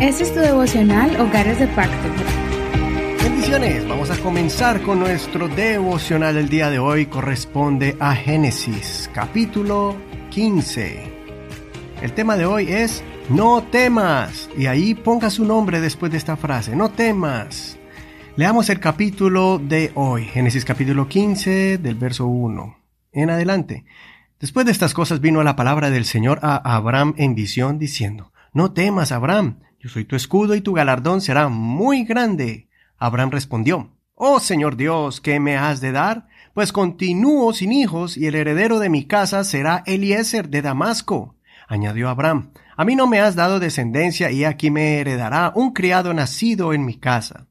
Este es tu devocional Hogares de Pacto. Bendiciones, vamos a comenzar con nuestro devocional del día de hoy. Corresponde a Génesis, capítulo 15. El tema de hoy es No temas. Y ahí ponga su nombre después de esta frase, no temas. Leamos el capítulo de hoy, Génesis capítulo 15 del verso 1 en adelante. Después de estas cosas vino la palabra del Señor a Abraham en visión diciendo, No temas, Abraham, yo soy tu escudo y tu galardón será muy grande. Abraham respondió, Oh Señor Dios, ¿qué me has de dar? Pues continúo sin hijos y el heredero de mi casa será Eliezer de Damasco. Añadió Abraham, A mí no me has dado descendencia y aquí me heredará un criado nacido en mi casa.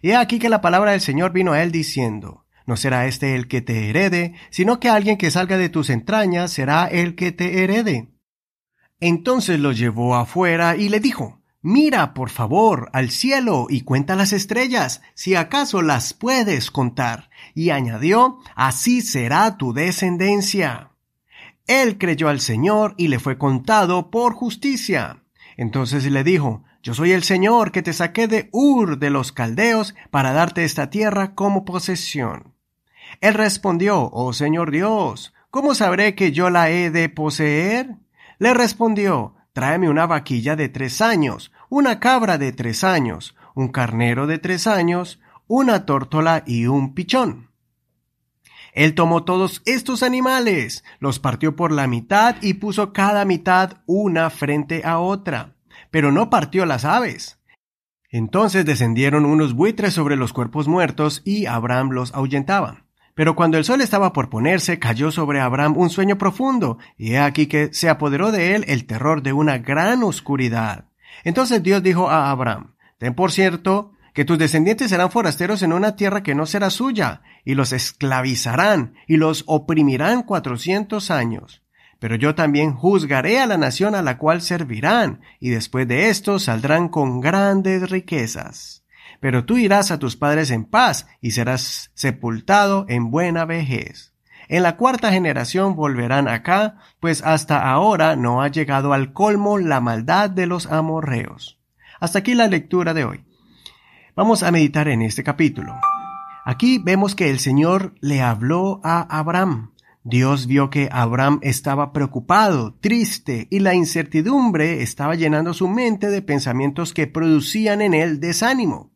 He aquí que la palabra del Señor vino a él diciendo, No será este el que te herede, sino que alguien que salga de tus entrañas será el que te herede. Entonces lo llevó afuera y le dijo, Mira, por favor, al cielo y cuenta las estrellas, si acaso las puedes contar. Y añadió, Así será tu descendencia. Él creyó al Señor y le fue contado por justicia. Entonces le dijo, Yo soy el Señor que te saqué de Ur de los Caldeos para darte esta tierra como posesión. Él respondió, Oh Señor Dios, ¿cómo sabré que yo la he de poseer? Le respondió, Tráeme una vaquilla de tres años, una cabra de tres años, un carnero de tres años, una tórtola y un pichón. Él tomó todos estos animales, los partió por la mitad y puso cada mitad una frente a otra, pero no partió las aves. Entonces descendieron unos buitres sobre los cuerpos muertos y Abraham los ahuyentaba. Pero cuando el sol estaba por ponerse, cayó sobre Abraham un sueño profundo, y he aquí que se apoderó de él el terror de una gran oscuridad. Entonces Dios dijo a Abraham, Ten por cierto que tus descendientes serán forasteros en una tierra que no será suya, y los esclavizarán, y los oprimirán cuatrocientos años. Pero yo también juzgaré a la nación a la cual servirán, y después de esto saldrán con grandes riquezas pero tú irás a tus padres en paz y serás sepultado en buena vejez. En la cuarta generación volverán acá, pues hasta ahora no ha llegado al colmo la maldad de los amorreos. Hasta aquí la lectura de hoy. Vamos a meditar en este capítulo. Aquí vemos que el Señor le habló a Abraham. Dios vio que Abraham estaba preocupado, triste, y la incertidumbre estaba llenando su mente de pensamientos que producían en él desánimo.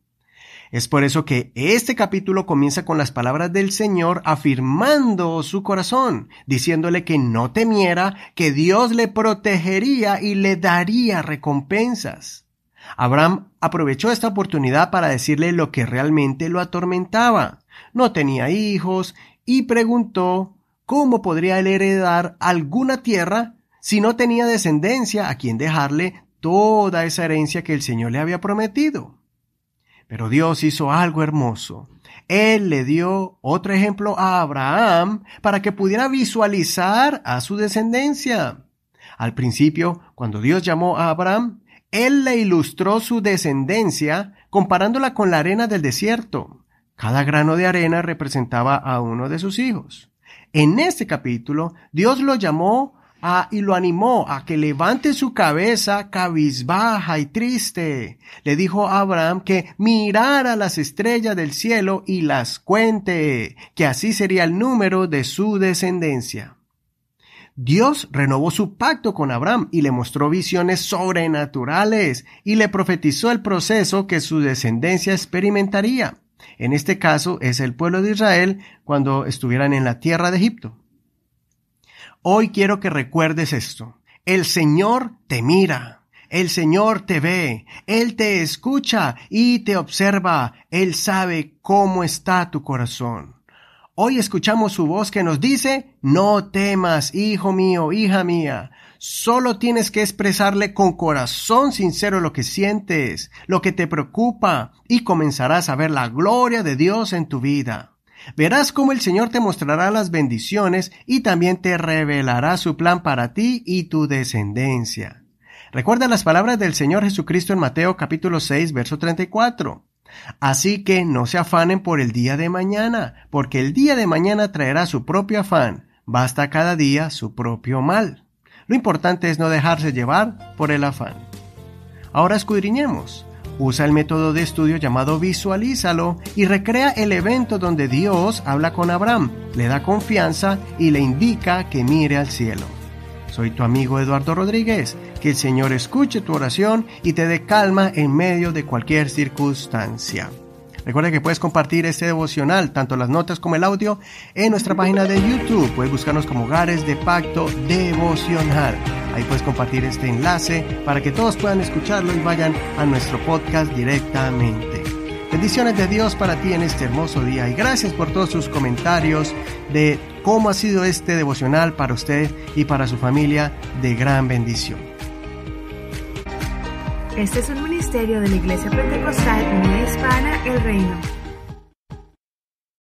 Es por eso que este capítulo comienza con las palabras del Señor afirmando su corazón, diciéndole que no temiera, que Dios le protegería y le daría recompensas. Abraham aprovechó esta oportunidad para decirle lo que realmente lo atormentaba. No tenía hijos y preguntó cómo podría él heredar alguna tierra si no tenía descendencia a quien dejarle toda esa herencia que el Señor le había prometido. Pero Dios hizo algo hermoso. Él le dio otro ejemplo a Abraham para que pudiera visualizar a su descendencia. Al principio, cuando Dios llamó a Abraham, Él le ilustró su descendencia comparándola con la arena del desierto. Cada grano de arena representaba a uno de sus hijos. En este capítulo, Dios lo llamó y lo animó a que levante su cabeza cabizbaja y triste. Le dijo a Abraham que mirara las estrellas del cielo y las cuente, que así sería el número de su descendencia. Dios renovó su pacto con Abraham y le mostró visiones sobrenaturales y le profetizó el proceso que su descendencia experimentaría. En este caso es el pueblo de Israel cuando estuvieran en la tierra de Egipto. Hoy quiero que recuerdes esto. El Señor te mira. El Señor te ve, Él te escucha y te observa, Él sabe cómo está tu corazón. Hoy escuchamos su voz que nos dice, no temas, hijo mío, hija mía, solo tienes que expresarle con corazón sincero lo que sientes, lo que te preocupa, y comenzarás a ver la gloria de Dios en tu vida. Verás cómo el Señor te mostrará las bendiciones y también te revelará su plan para ti y tu descendencia. Recuerda las palabras del Señor Jesucristo en Mateo capítulo 6, verso 34. Así que no se afanen por el día de mañana, porque el día de mañana traerá su propio afán. Basta cada día su propio mal. Lo importante es no dejarse llevar por el afán. Ahora escudriñemos. Usa el método de estudio llamado visualízalo y recrea el evento donde Dios habla con Abraham, le da confianza y le indica que mire al cielo. Soy tu amigo Eduardo Rodríguez. Que el Señor escuche tu oración y te dé calma en medio de cualquier circunstancia. Recuerda que puedes compartir este devocional, tanto las notas como el audio, en nuestra página de YouTube. Puedes buscarnos como Hogares de Pacto Devocional. Ahí puedes compartir este enlace para que todos puedan escucharlo y vayan a nuestro podcast directamente. Bendiciones de Dios para ti en este hermoso día y gracias por todos sus comentarios de cómo ha sido este devocional para usted y para su familia de gran bendición. Este es un ministerio de la Iglesia Pentecostal Unida Hispana El Reino.